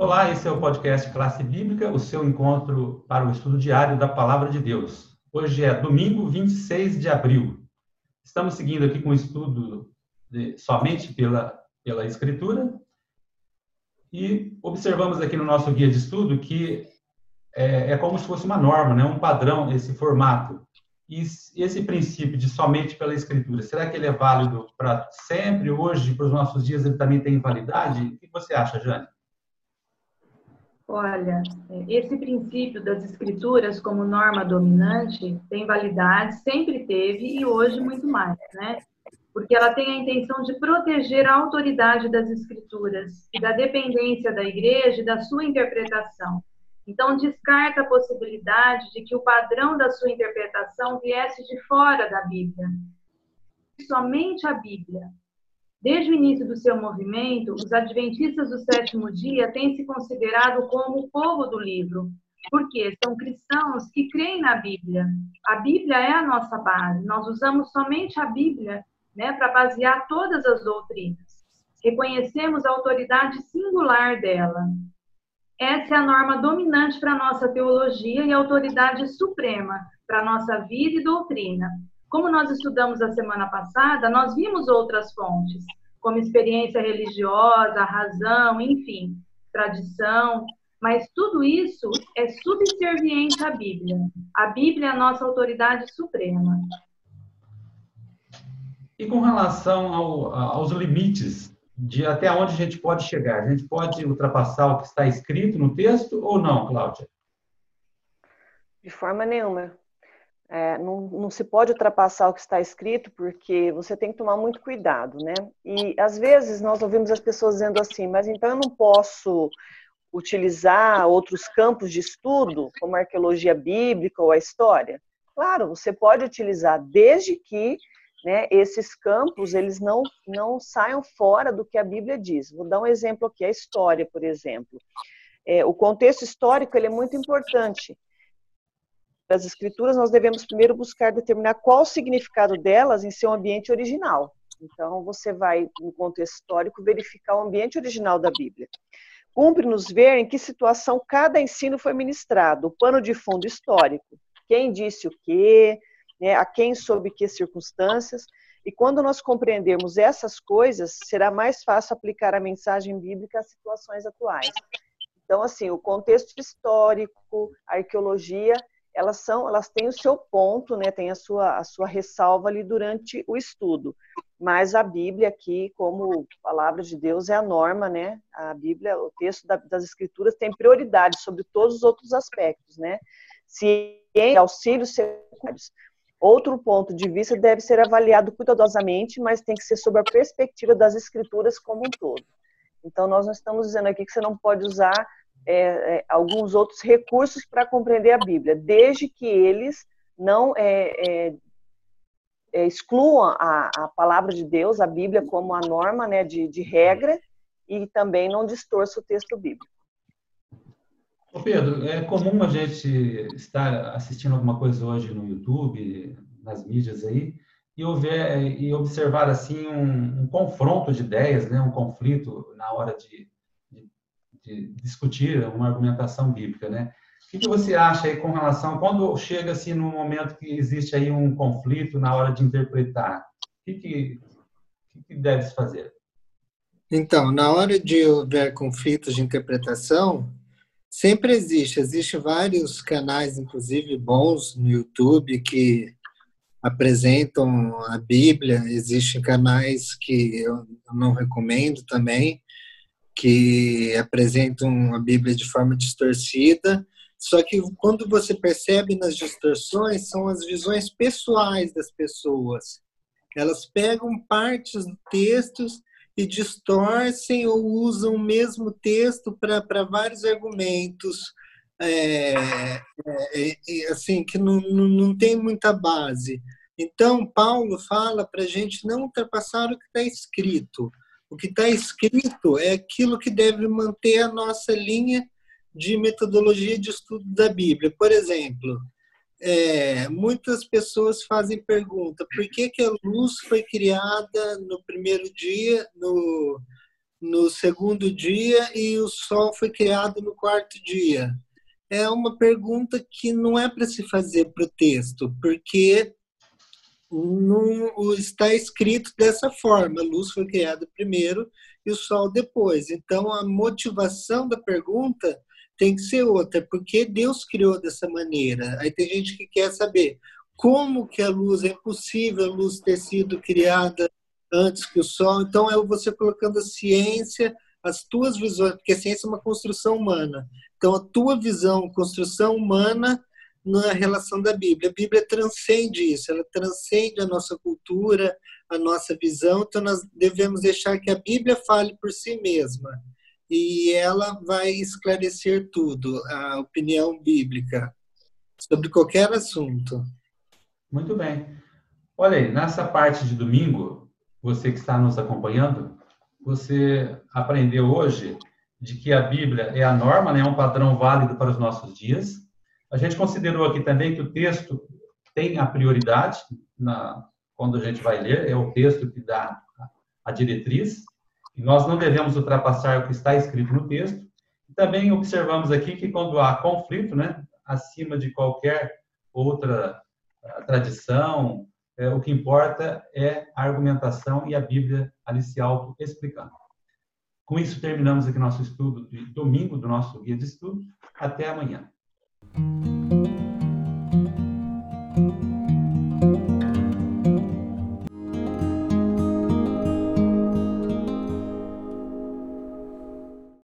Olá, esse é o podcast Classe Bíblica, o seu encontro para o estudo diário da Palavra de Deus. Hoje é domingo 26 de abril. Estamos seguindo aqui com o estudo de, somente pela, pela Escritura e observamos aqui no nosso guia de estudo que é, é como se fosse uma norma, né? um padrão, esse formato. E esse princípio de somente pela Escritura, será que ele é válido para sempre, hoje, para os nossos dias, ele também tem validade? O que você acha, Jane? Olha, esse princípio das escrituras como norma dominante tem validade, sempre teve e hoje muito mais, né? Porque ela tem a intenção de proteger a autoridade das escrituras e da dependência da igreja e da sua interpretação. Então, descarta a possibilidade de que o padrão da sua interpretação viesse de fora da Bíblia. Somente a Bíblia, Desde o início do seu movimento, os adventistas do sétimo dia têm se considerado como o povo do livro, porque são cristãos que creem na Bíblia. A Bíblia é a nossa base. Nós usamos somente a Bíblia né, para basear todas as doutrinas. Reconhecemos a autoridade singular dela. Essa é a norma dominante para a nossa teologia e a autoridade suprema para a nossa vida e doutrina. Como nós estudamos a semana passada, nós vimos outras fontes, como experiência religiosa, razão, enfim, tradição, mas tudo isso é subserviente à Bíblia. A Bíblia é a nossa autoridade suprema. E com relação ao, aos limites de até onde a gente pode chegar, a gente pode ultrapassar o que está escrito no texto ou não, Cláudia? De forma nenhuma. É, não, não, se pode ultrapassar o que está escrito, porque você tem que tomar muito cuidado, né? E às vezes nós ouvimos as pessoas dizendo assim, mas então eu não posso utilizar outros campos de estudo, como a arqueologia bíblica ou a história? Claro, você pode utilizar, desde que né, esses campos eles não, não saiam fora do que a Bíblia diz. Vou dar um exemplo aqui, a história, por exemplo. É, o contexto histórico ele é muito importante das escrituras, nós devemos primeiro buscar determinar qual o significado delas em seu ambiente original. Então, você vai, no contexto histórico, verificar o ambiente original da Bíblia. Cumpre-nos ver em que situação cada ensino foi ministrado, o pano de fundo histórico, quem disse o quê, né, a quem sob que circunstâncias, e quando nós compreendermos essas coisas, será mais fácil aplicar a mensagem bíblica às situações atuais. Então, assim, o contexto histórico, a arqueologia, elas são, elas têm o seu ponto, né, tem a sua, a sua ressalva ali durante o estudo. Mas a Bíblia aqui, como palavra de Deus, é a norma, né? A Bíblia, o texto da, das Escrituras tem prioridade sobre todos os outros aspectos, né? Em auxílios secundários. Outro ponto de vista deve ser avaliado cuidadosamente, mas tem que ser sob a perspectiva das Escrituras como um todo. Então, nós não estamos dizendo aqui que você não pode usar é, é, alguns outros recursos para compreender a Bíblia, desde que eles não é, é, é, excluam a, a, palavra de Deus, a Bíblia, como a norma né, de, de regra, e também não distorça o texto bíblico. Ô Pedro, é comum a gente estar assistindo alguma coisa hoje no YouTube, nas mídias aí, e, ouvir, e observar assim um, um confronto de ideias, né, um conflito na hora de de discutir uma argumentação bíblica, né? O que, você acha aí com relação quando chega assim no momento que existe aí um conflito na hora de interpretar? O que, que, que deve se fazer? Então, na hora de houver conflitos de interpretação, sempre existe. Existem vários canais, inclusive bons no YouTube, que apresentam a Bíblia. Existem canais que eu não recomendo também, que apresentam a Bíblia de forma distorcida. Só que quando você percebe nas distorções, são as visões pessoais das pessoas. Elas pegam partes do texto e distorcem ou usam o mesmo texto para vários argumentos, é, é, é, assim, que não, não, não tem muita base. Então, Paulo fala para a gente não ultrapassar o que está escrito. O que está escrito é aquilo que deve manter a nossa linha de metodologia de estudo da Bíblia. Por exemplo, é, muitas pessoas fazem pergunta: por que, que a luz foi criada no primeiro dia, no, no segundo dia e o Sol foi criado no quarto dia? É uma pergunta que não é para se fazer para o texto, porque não está escrito dessa forma. A luz foi criada primeiro e o Sol depois. Então, a motivação da pergunta tem que ser outra, porque Deus criou dessa maneira. Aí tem gente que quer saber como que a luz é possível a luz ter sido criada antes que o Sol. Então, é você colocando a ciência, as tuas visões, porque a ciência é uma construção humana. Então, a tua visão, construção humana, na relação da Bíblia. A Bíblia transcende isso, ela transcende a nossa cultura, a nossa visão, então nós devemos deixar que a Bíblia fale por si mesma e ela vai esclarecer tudo, a opinião bíblica sobre qualquer assunto. Muito bem. Olha aí, nessa parte de domingo, você que está nos acompanhando, você aprendeu hoje de que a Bíblia é a norma, né, é um padrão válido para os nossos dias. A gente considerou aqui também que o texto tem a prioridade na, quando a gente vai ler, é o texto que dá a diretriz, e nós não devemos ultrapassar o que está escrito no texto. Também observamos aqui que quando há conflito, né, acima de qualquer outra eh, tradição, é, o que importa é a argumentação e a Bíblia ali se auto-explicando. Com isso, terminamos aqui nosso estudo de domingo do nosso guia de estudo. Até amanhã. Thank you.